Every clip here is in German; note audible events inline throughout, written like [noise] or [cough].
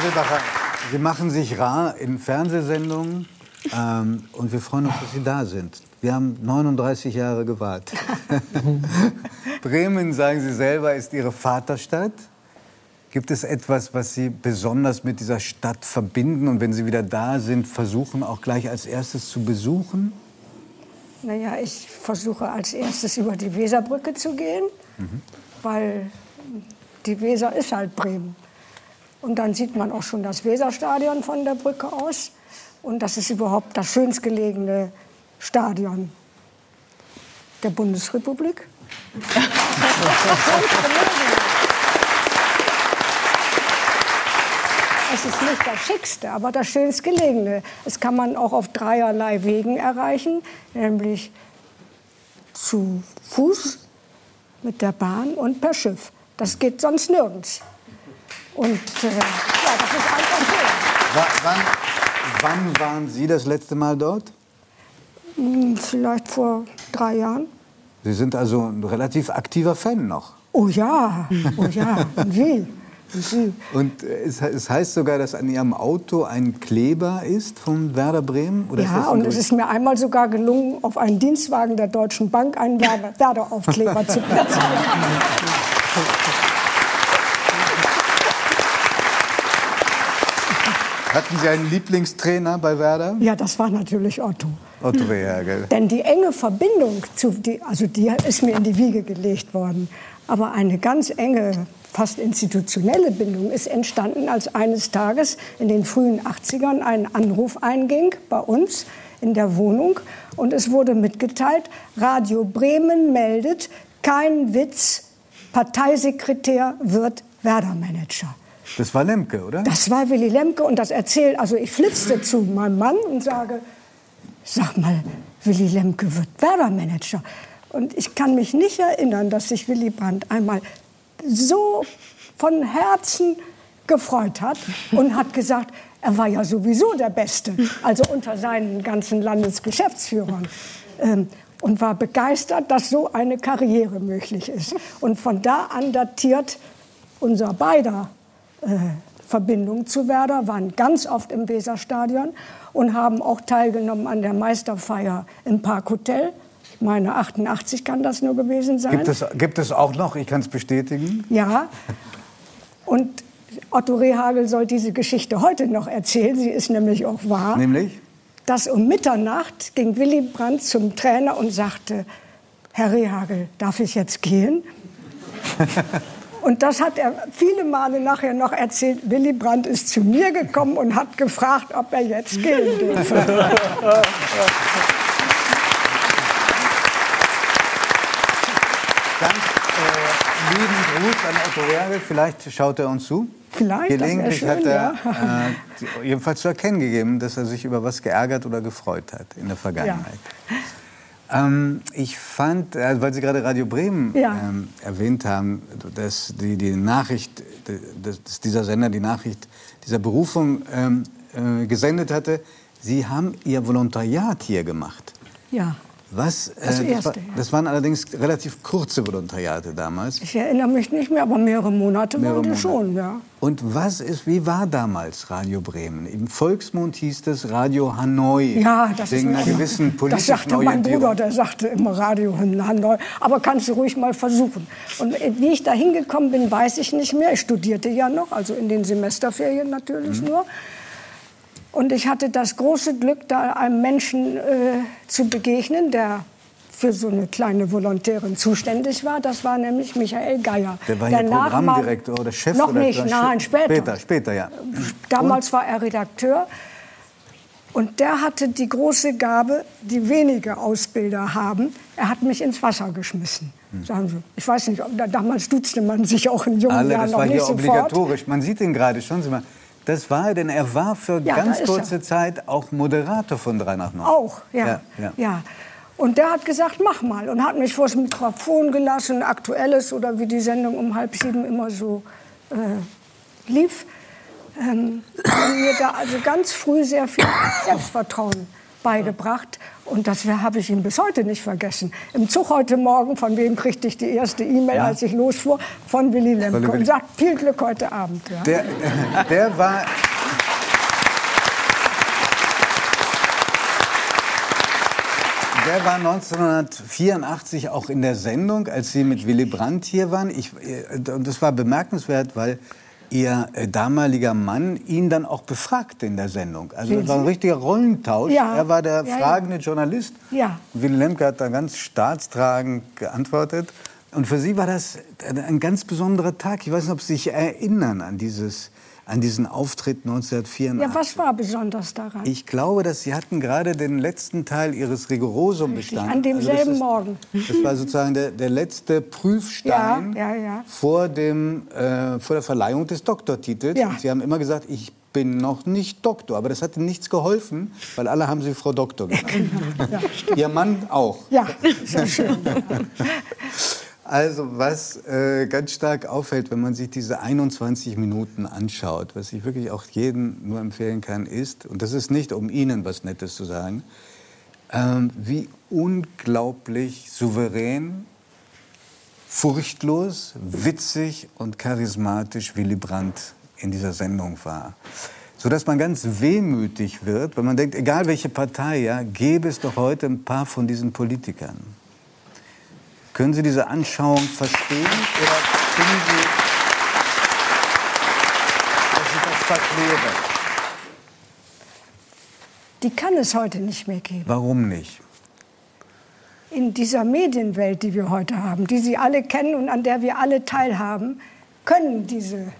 Silbacher, Sie machen sich rar in Fernsehsendungen ähm, und wir freuen uns, dass Sie da sind. Wir haben 39 Jahre gewartet. [laughs] Bremen, sagen Sie selber, ist Ihre Vaterstadt. Gibt es etwas, was Sie besonders mit dieser Stadt verbinden und wenn Sie wieder da sind, versuchen auch gleich als erstes zu besuchen? Naja, ich versuche als erstes über die Weserbrücke zu gehen, mhm. weil die Weser ist halt Bremen. Und dann sieht man auch schon das Weserstadion von der Brücke aus. Und das ist überhaupt das schönst gelegene Stadion der Bundesrepublik. es ist nicht das Schickste, aber das schönst gelegene. Es kann man auch auf dreierlei Wegen erreichen, nämlich zu Fuß, mit der Bahn und per Schiff. Das geht sonst nirgends. Und äh, ja, das ist einfach so. Wann, wann waren Sie das letzte Mal dort? Hm, vielleicht vor drei Jahren. Sie sind also ein relativ aktiver Fan noch. Oh ja, oh ja, [laughs] wie? Und es, es, heißt sogar, dass an Ihrem Auto ein Kleber ist von Werder Bremen? Oder ja, und es ist mir einmal sogar gelungen, auf einen Dienstwagen der Deutschen Bank einen Werder-Aufkleber zu [laughs] platzieren. Hatten Sie einen Lieblingstrainer bei Werder? Ja, das war natürlich Otto. Otto Rehagel. [laughs] Denn die enge Verbindung, zu, die, also die ist mir in die Wiege gelegt worden. Aber eine ganz enge, fast institutionelle Bindung ist entstanden, als eines Tages in den frühen 80ern ein Anruf einging bei uns in der Wohnung. Und es wurde mitgeteilt, Radio Bremen meldet, kein Witz, Parteisekretär wird Werder-Manager. Das war Lemke, oder? Das war Willy Lemke und das erzählt, also ich flitzte zu meinem Mann und sage, sag mal, Willy Lemke wird Werder-Manager. Und ich kann mich nicht erinnern, dass sich Willy Brandt einmal so von Herzen gefreut hat und hat gesagt, er war ja sowieso der Beste, also unter seinen ganzen Landesgeschäftsführern. Ähm, und war begeistert, dass so eine Karriere möglich ist. Und von da an datiert unser beider Verbindung zu Werder, waren ganz oft im Weserstadion und haben auch teilgenommen an der Meisterfeier im Parkhotel. Ich meine, 88 kann das nur gewesen sein. Gibt es, gibt es auch noch, ich kann es bestätigen. Ja. Und Otto Rehagel soll diese Geschichte heute noch erzählen. Sie ist nämlich auch wahr. Nämlich? Dass um Mitternacht ging Willy Brandt zum Trainer und sagte, Herr Rehagel, darf ich jetzt gehen? [laughs] Und das hat er viele Male nachher noch erzählt. Willy Brandt ist zu mir gekommen und hat gefragt, ob er jetzt gehen dürfe. Ganz äh, lieben Gruß an Otto Wergel. Vielleicht schaut er uns zu. Vielleicht. Gelegentlich schön, hat er ja. äh, jedenfalls zu erkennen gegeben, dass er sich über was geärgert oder gefreut hat in der Vergangenheit. Ja. Ähm, ich fand, äh, weil Sie gerade Radio Bremen ja. ähm, erwähnt haben, dass die, die Nachricht, dass dieser Sender die Nachricht dieser Berufung ähm, äh, gesendet hatte, Sie haben Ihr Volontariat hier gemacht. Ja. Was, äh, das, erste, das, war, das, waren allerdings relativ kurze Volontariate damals. Ich erinnere mich nicht mehr, aber mehrere Monate mehrere waren die Monate. schon, ja. Und was ist, wie war damals Radio Bremen? Im Volksmund hieß es Radio Hanoi. Ja, das wegen ist einer gewissen politischen Das sagte mein Bruder, der sagte immer Radio Hanoi. Aber kannst du ruhig mal versuchen. Und wie ich da hingekommen bin, weiß ich nicht mehr. Ich studierte ja noch, also in den Semesterferien natürlich mhm. nur. Und ich hatte das große Glück, da einem Menschen äh, zu begegnen, der für so eine kleine Volontärin zuständig war. Das war nämlich Michael Geier. Der war der Programmdirektor oder Chef? Noch nicht, nein, später. Später, später ja. Damals Und? war er Redakteur. Und der hatte die große Gabe, die wenige Ausbilder haben. Er hat mich ins Wasser geschmissen. Hm. Sagen Sie. Ich weiß nicht, damals duzte man sich auch in jungen Alle, Jahren noch nicht sofort. Das war hier obligatorisch. Man sieht ihn gerade, schauen Sie mal. Das war er, denn er war für ja, ganz kurze. Zeit auch Moderator von 3 nach 9. Auch, ja. ja, ja. Und der hat gesagt, mach mal. Und hat mich vor das Mikrofon gelassen, aktuelles oder wie die Sendung um halb sieben immer so äh, lief. Ähm, mir da also ganz früh sehr viel Selbstvertrauen beigebracht. Und das habe ich ihm bis heute nicht vergessen. Im Zug heute Morgen, von wem kriegte ich die erste E-Mail, ja. als ich losfuhr? Von Willy Lemke. Und sagt, viel Glück heute Abend. Ja. Der, der war... Der war 1984 auch in der Sendung, als Sie mit Willy Brandt hier waren. Ich, äh, das war bemerkenswert, weil Ihr äh, damaliger Mann ihn dann auch befragte in der Sendung. Also das war ein richtiger Rollentausch. Ja. Er war der ja, fragende ja. Journalist. Ja. Willy Lemke hat da ganz staatstragend geantwortet. Und für Sie war das ein ganz besonderer Tag. Ich weiß nicht, ob Sie sich erinnern an dieses an diesen Auftritt 1984. Ja, was war besonders daran? Ich glaube, dass Sie hatten gerade den letzten Teil Ihres Rigorosum bestanden. An demselben also Morgen. Das war sozusagen der, der letzte Prüfstein ja, ja, ja. Vor, dem, äh, vor der Verleihung des Doktortitels. Sie haben immer gesagt, ich bin noch nicht Doktor. Aber das hat Ihnen nichts geholfen, weil alle haben Sie Frau Doktor genannt. Genau. Ja, Ihr Mann auch. Ja, [laughs] sehr schön. [laughs] Also was äh, ganz stark auffällt, wenn man sich diese 21 Minuten anschaut, was ich wirklich auch jedem nur empfehlen kann, ist, und das ist nicht, um Ihnen was Nettes zu sagen, ähm, wie unglaublich souverän, furchtlos, witzig und charismatisch Willy Brandt in dieser Sendung war. Sodass man ganz wehmütig wird, wenn man denkt, egal welche Partei, ja, gäbe es doch heute ein paar von diesen Politikern. Können Sie diese Anschauung verstehen oder finden Sie, dass ich das verkläre? Die kann es heute nicht mehr geben. Warum nicht? In dieser Medienwelt, die wir heute haben, die Sie alle kennen und an der wir alle teilhaben, können diese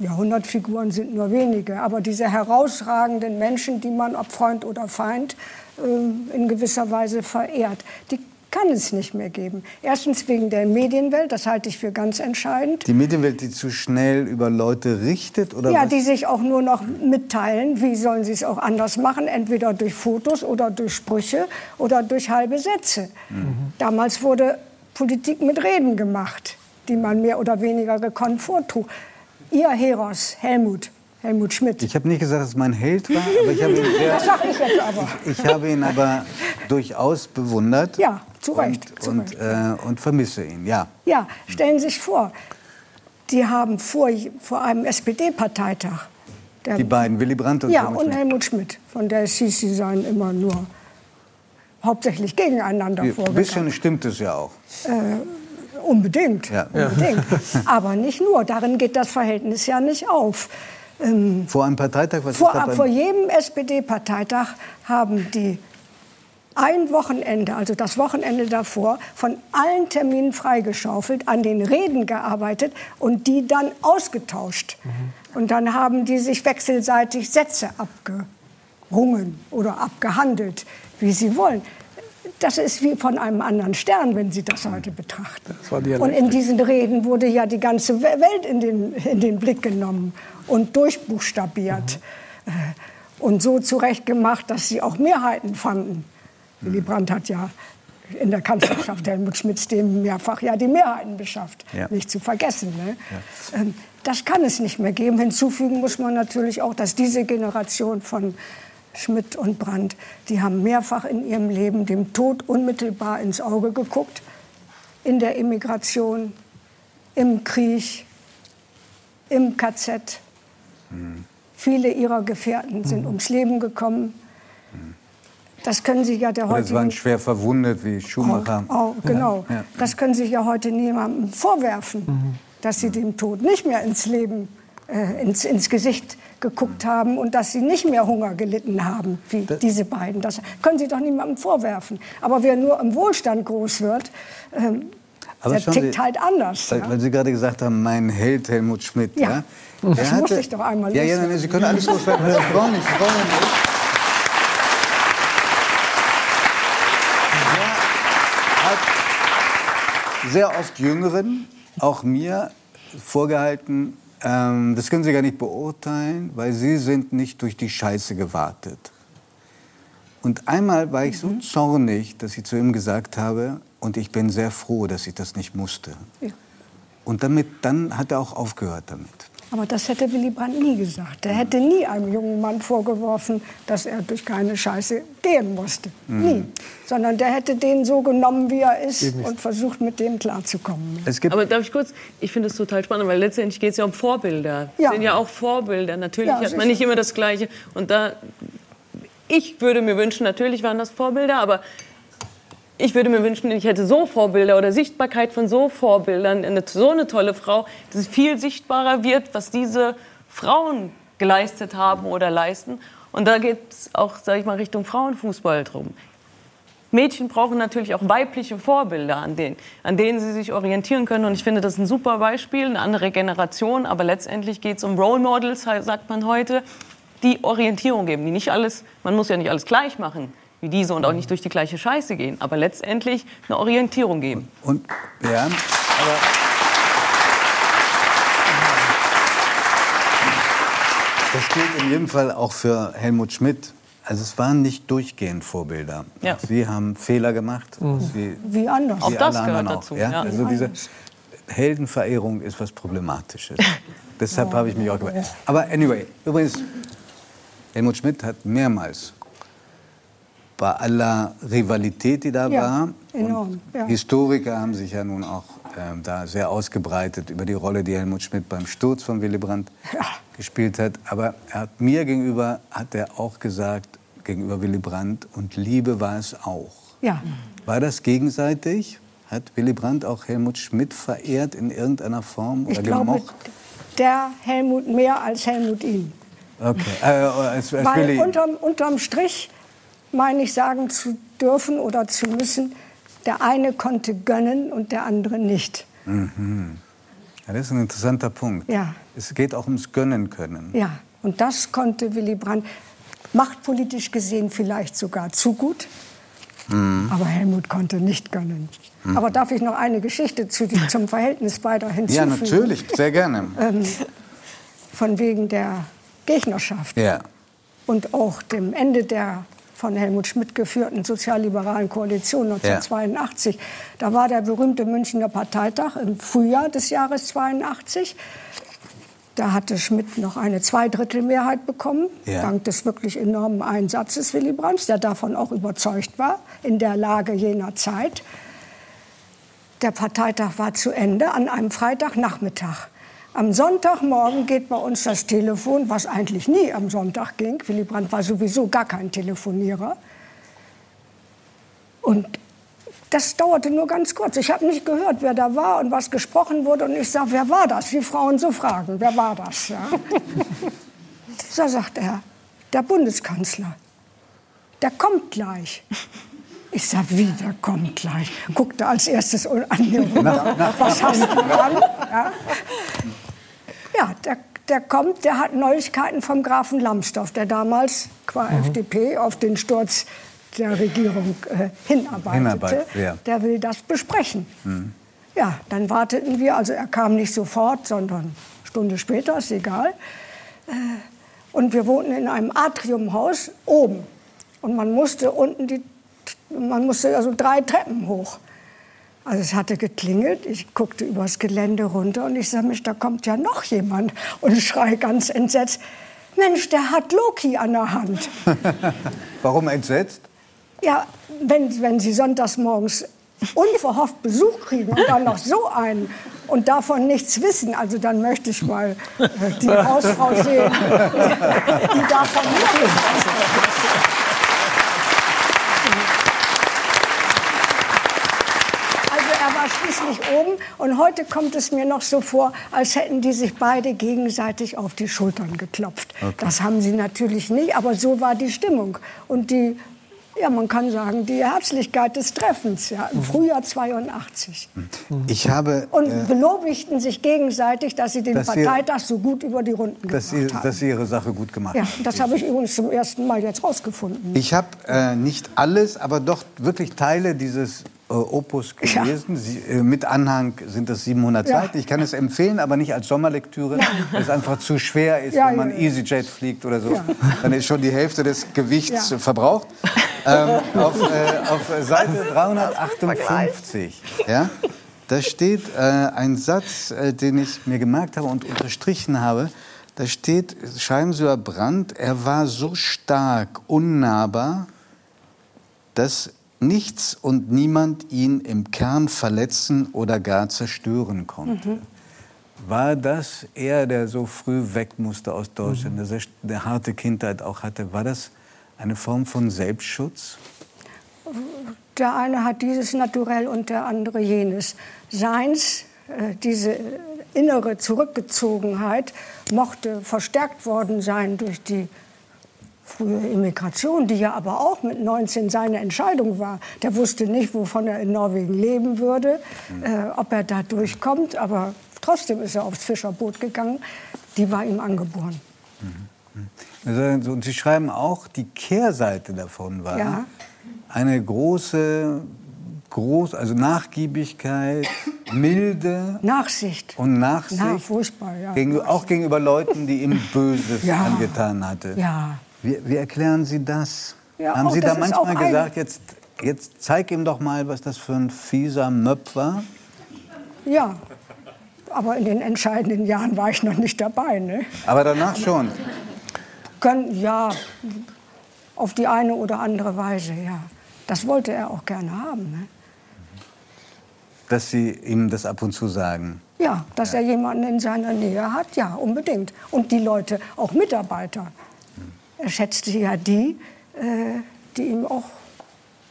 Jahrhundertfiguren sind nur wenige, aber diese herausragenden Menschen, die man, ob Freund oder Feind, äh, in gewisser Weise verehrt, die kann es nicht mehr geben. Erstens wegen der Medienwelt, das halte ich für ganz entscheidend. Die Medienwelt, die zu schnell über Leute richtet? Oder ja, was? die sich auch nur noch mitteilen. Wie sollen sie es auch anders machen? Entweder durch Fotos oder durch Sprüche oder durch halbe Sätze. Mhm. Damals wurde Politik mit Reden gemacht, die man mehr oder weniger gekonnt vortrug. Ihr Heros, Helmut, Helmut Schmidt. Ich habe nicht gesagt, dass es mein Held war, aber ich habe ihn [laughs] sehr, das sag ich jetzt aber. Ich, ich habe ihn aber durchaus bewundert. Ja, zu Recht. Und, zu und, Recht. Äh, und vermisse ihn, ja. Ja, stellen Sie sich vor, die haben vor, vor einem SPD-Parteitag. Die beiden, Willy Brandt und Ja, Helmut und Helmut Schmidt. Von der es hieß, sie seien immer nur hauptsächlich gegeneinander ja, vorgegangen. Ein bisschen stimmt es ja auch. Äh, unbedingt, ja. unbedingt. [laughs] Aber nicht nur, darin geht das Verhältnis ja nicht auf. Ähm, vor einem Parteitag? Was vor, vor jedem SPD-Parteitag haben die ein Wochenende, also das Wochenende davor, von allen Terminen freigeschaufelt, an den Reden gearbeitet und die dann ausgetauscht. Mhm. Und dann haben die sich wechselseitig Sätze abgerungen oder abgehandelt, wie sie wollen. Das ist wie von einem anderen Stern, wenn Sie das heute betrachten. Das und in diesen Reden wurde ja die ganze Welt in den, in den Blick genommen und durchbuchstabiert. Mhm. Und so zurechtgemacht, dass sie auch Mehrheiten fanden. Willy Brandt hat ja in der Kanzlerschaft Helmut Schmidts dem mehrfach ja die Mehrheiten beschafft. Ja. Nicht zu vergessen. Ne? Ja. Ähm, das kann es nicht mehr geben. Hinzufügen muss man natürlich auch, dass diese Generation von Schmidt und Brandt, die haben mehrfach in ihrem Leben dem Tod unmittelbar ins Auge geguckt. In der Immigration, im Krieg, im KZ. Mhm. Viele ihrer Gefährten sind mhm. ums Leben gekommen. Das können Sie ja der heute. Es waren schwer verwundet wie Schumacher. Auch, auch, genau. Ja. Das können Sie ja heute niemandem vorwerfen, mhm. dass Sie dem Tod nicht mehr ins Leben, äh, ins, ins Gesicht geguckt haben und dass sie nicht mehr Hunger gelitten haben wie das diese beiden. Das können Sie doch niemandem vorwerfen. Aber wer nur im Wohlstand groß wird, ähm, der tickt Sie, halt anders. Weil, ja? weil Sie gerade gesagt haben, mein Held Helmut Schmidt. Ja, ja? das hatte, muss ich doch einmal ja, ja, Sie können alles loswerden. Sie brauchen nicht. Sie brauchen nicht. Sehr oft Jüngeren, auch mir, vorgehalten, ähm, das können Sie gar nicht beurteilen, weil Sie sind nicht durch die Scheiße gewartet. Und einmal war ich so mhm. zornig, dass ich zu ihm gesagt habe, und ich bin sehr froh, dass ich das nicht musste. Ja. Und damit, dann hat er auch aufgehört damit. Aber das hätte Willy Brandt nie gesagt. Er hätte nie einem jungen Mann vorgeworfen, dass er durch keine Scheiße gehen musste. Mhm. Nie. Sondern der hätte den so genommen, wie er ist und versucht, mit dem klarzukommen. Aber darf ich kurz? Ich finde es total spannend, weil letztendlich geht es ja um Vorbilder. Ja. sind ja auch Vorbilder. Natürlich ja, hat man nicht immer das Gleiche. Und da, ich würde mir wünschen, natürlich waren das Vorbilder, aber ich würde mir wünschen, ich hätte so Vorbilder oder Sichtbarkeit von so Vorbildern, eine, so eine tolle Frau, dass es viel sichtbarer wird, was diese Frauen geleistet haben oder leisten. Und da geht es auch, sage ich mal, Richtung Frauenfußball drum. Mädchen brauchen natürlich auch weibliche Vorbilder, an denen, an denen sie sich orientieren können. Und ich finde, das ist ein super Beispiel, eine andere Generation. Aber letztendlich geht es um Role Models, sagt man heute, die Orientierung geben, die nicht alles, man muss ja nicht alles gleich machen wie diese und auch nicht durch die gleiche Scheiße gehen, aber letztendlich eine Orientierung geben. Und ja, aber das gilt in jedem Fall auch für Helmut Schmidt. Also es waren nicht durchgehend Vorbilder. Ja. Sie haben Fehler gemacht. Mhm. Sie, wie anders. Auch das gehört dazu. Ja? Ja. Also diese Heldenverehrung ist was Problematisches. [laughs] Deshalb habe ich mich auch gemacht. Aber anyway, übrigens, Helmut Schmidt hat mehrmals bei aller Rivalität, die da ja, war. Enorm, ja. Historiker haben sich ja nun auch äh, da sehr ausgebreitet über die Rolle, die Helmut Schmidt beim Sturz von Willy Brandt ja. gespielt hat. Aber er hat mir gegenüber hat er auch gesagt gegenüber Willy Brandt und Liebe war es auch. Ja. War das gegenseitig? Hat Willy Brandt auch Helmut Schmidt verehrt in irgendeiner Form oder ich gemocht? Glaube, der Helmut mehr als Helmut ihn. Okay. Äh, als, als Weil unterm, unterm Strich meine ich, sagen zu dürfen oder zu müssen, der eine konnte gönnen und der andere nicht. Mhm. Ja, das ist ein interessanter Punkt. Ja. Es geht auch ums Gönnen können. Ja, und das konnte Willy Brandt machtpolitisch gesehen vielleicht sogar zu gut. Mhm. Aber Helmut konnte nicht gönnen. Mhm. Aber darf ich noch eine Geschichte zu, zum Verhältnis beider hinzufügen? Ja, natürlich, sehr gerne. [laughs] Ähm, von wegen der Gegnerschaft. Ja. Und auch dem Ende der von Helmut Schmidt geführten sozialliberalen Koalition 1982. Ja. Da war der berühmte Münchner Parteitag im Frühjahr des Jahres 82. Da hatte Schmidt noch eine Zweidrittelmehrheit bekommen, ja. dank des wirklich enormen Einsatzes Willy Brandts, der davon auch überzeugt war, in der Lage jener Zeit. Der Parteitag war zu Ende an einem Freitagnachmittag. Am Sonntagmorgen geht bei uns das Telefon, was eigentlich nie am Sonntag ging. Willy Brandt war sowieso gar kein Telefonierer. Und das dauerte nur ganz kurz. Ich habe nicht gehört, wer da war und was gesprochen wurde. Und ich sage, wer war das? Wie Frauen so fragen, wer war das? Ja. [laughs] so sagt er, der Bundeskanzler. Der kommt gleich. Ich sage, wie, der kommt gleich. Guckte als erstes an Was hast du an? Ja. Ja, der, der kommt, der hat Neuigkeiten vom Grafen Lambsdorff, der damals qua mhm. FDP auf den Sturz der Regierung äh, hinarbeitete. Hinarbeit, ja. Der will das besprechen. Mhm. Ja, dann warteten wir, also er kam nicht sofort, sondern eine Stunde später, ist egal. Äh, und wir wohnten in einem Atriumhaus oben. Und man musste unten die, man musste also drei Treppen hoch. Also es hatte geklingelt, ich guckte übers Gelände runter und ich sah mich, da kommt ja noch jemand und [laughs] schrei ganz entsetzt, Mensch, der hat Loki an der Hand. [laughs] Warum entsetzt? Ja, wenn, wenn Sie sonntags morgens unverhofft Besuch kriegen und dann noch so einen und davon nichts wissen, also dann möchte ich mal äh, die [laughs] Hausfrau sehen, die davon nichts weiß. Schließlich oben. Und heute kommt es mir noch so vor, als hätten die sich beide gegenseitig auf die Schultern geklopft. Okay. Das haben sie natürlich nicht, aber so war die Stimmung. Und die ja, man kann sagen, die Herzlichkeit des Treffens ja, im mhm. Frühjahr 82. Ich habe, und äh, belobigten sich gegenseitig, dass sie den dass Parteitag so gut über die Runden dass gebracht sie, haben. Dass sie ihre Sache gut gemacht ja, haben. Das habe ich übrigens zum ersten Mal jetzt rausgefunden. Ich habe äh, nicht alles, aber doch wirklich Teile dieses Opus gelesen. Ja. Sie, äh, mit Anhang sind das 700 ja. Seiten. Ich kann es empfehlen, aber nicht als Sommerlektüre, ja. weil es einfach zu schwer ist, wenn man EasyJet fliegt oder so. Dann ist schon die Hälfte des Gewichts verbraucht. Ähm, [laughs] auf, äh, auf, Seite 358 ja, Da steht äh, ein Satz, äh, den ich mir gemerkt habe und unterstrichen habe. Da steht, über Brandt, er war so stark, unnahbar, dass nichts und niemand ihn im Kern verletzen oder gar zerstören konnte. Mhm. War das er, der so früh weg musste aus Deutschland, mhm. der eine harte Kindheit auch hatte, war das eine Form von Selbstschutz? Der eine hat dieses Naturell und der andere jenes. Seins, äh, diese innere Zurückgezogenheit, mochte verstärkt worden sein durch die frühe Immigration, die ja aber auch mit 19 seine Entscheidung war. Der wusste nicht, wovon er in Norwegen leben würde, mhm. äh, ob er da durchkommt, aber trotzdem ist er aufs Fischerboot gegangen. Die war ihm angeboren. Mhm. Also, und Sie schreiben auch, die Kehrseite davon war ja. eine große, groß, also Nachgiebigkeit, [clears throat] Milde. Nachsicht. Und Nachsicht. Na, furchtbar, ja. Gegen, auch gegenüber Leuten, die ihm [laughs] Böses ja. angetan hatte. Ja. Wie, wie erklären Sie das? Ja, Haben Sie da manchmal gesagt, jetzt, jetzt zeig ihm doch mal, was das für ein fieser Möb war? Ja, aber in den entscheidenden Jahren war ich noch nicht dabei. Ne? Aber danach schon? Können, ja, auf die eine oder andere Weise, ja. Das wollte er auch gerne haben. Ne? Dass Sie ihm das ab und zu sagen? Ja, dass ja. er jemanden in seiner Nähe hat, ja, unbedingt. Und die Leute, auch Mitarbeiter. Er schätzte ja die, äh, die ihm auch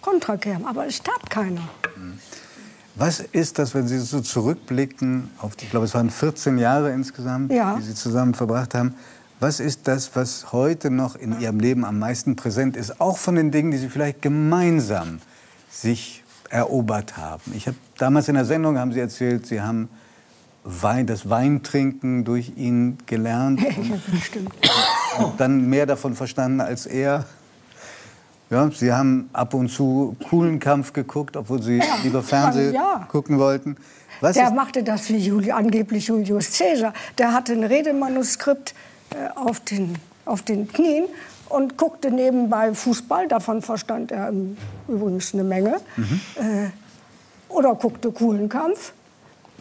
kontra kämen. Aber es tat keiner. Was ist das, wenn Sie so zurückblicken auf, ich glaube, es waren 14 Jahre insgesamt, ja. die Sie zusammen verbracht haben. Was ist das, was heute noch in Ihrem Leben am meisten präsent ist, auch von den Dingen, die Sie vielleicht gemeinsam sich erobert haben? Ich habe damals in der Sendung haben Sie erzählt, Sie haben Wein, das Weintrinken durch ihn gelernt. [laughs] Ja, stimmt. Und dann mehr davon verstanden als er. Ja, Sie haben ab und zu coolen Kampf geguckt, obwohl Sie lieber Fernsehen ja. gucken wollten. Was der machte das wie Juli, angeblich Julius Caesar. Der hatte ein Redemanuskript äh, auf, den, auf den Knien und guckte nebenbei Fußball. Davon verstand er übrigens eine Menge. Mhm. Äh, oder guckte coolen Kampf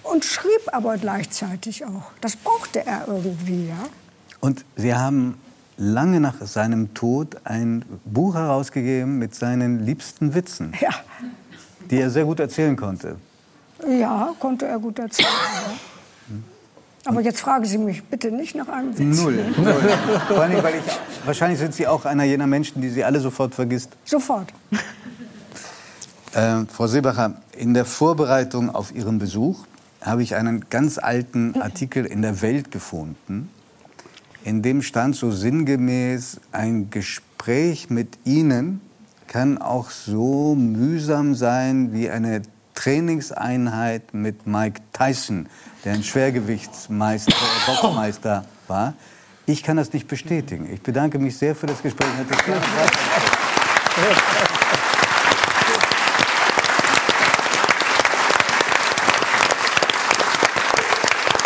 und schrieb aber gleichzeitig auch. Das brauchte er irgendwie, ja. Und Sie haben lange nach seinem Tod ein Buch herausgegeben mit seinen liebsten Witzen, ja. die er sehr gut erzählen konnte. Ja, konnte er gut erzählen. Ja. Aber jetzt fragen Sie mich bitte nicht nach einem Witz. Null. Null. Vor allem, weil ich, wahrscheinlich sind Sie auch einer jener Menschen, die Sie alle sofort vergisst. Sofort. Äh, Frau Seebacher, in der Vorbereitung auf Ihren Besuch habe ich einen ganz alten Artikel in der Welt gefunden, in dem stand so sinngemäß, ein Gespräch mit Ihnen kann auch so mühsam sein wie eine Trainingseinheit mit Mike Tyson, der ein Schwergewichtsmeister, Boxmeister war. Ich kann das nicht bestätigen. Ich bedanke mich sehr für das Gespräch.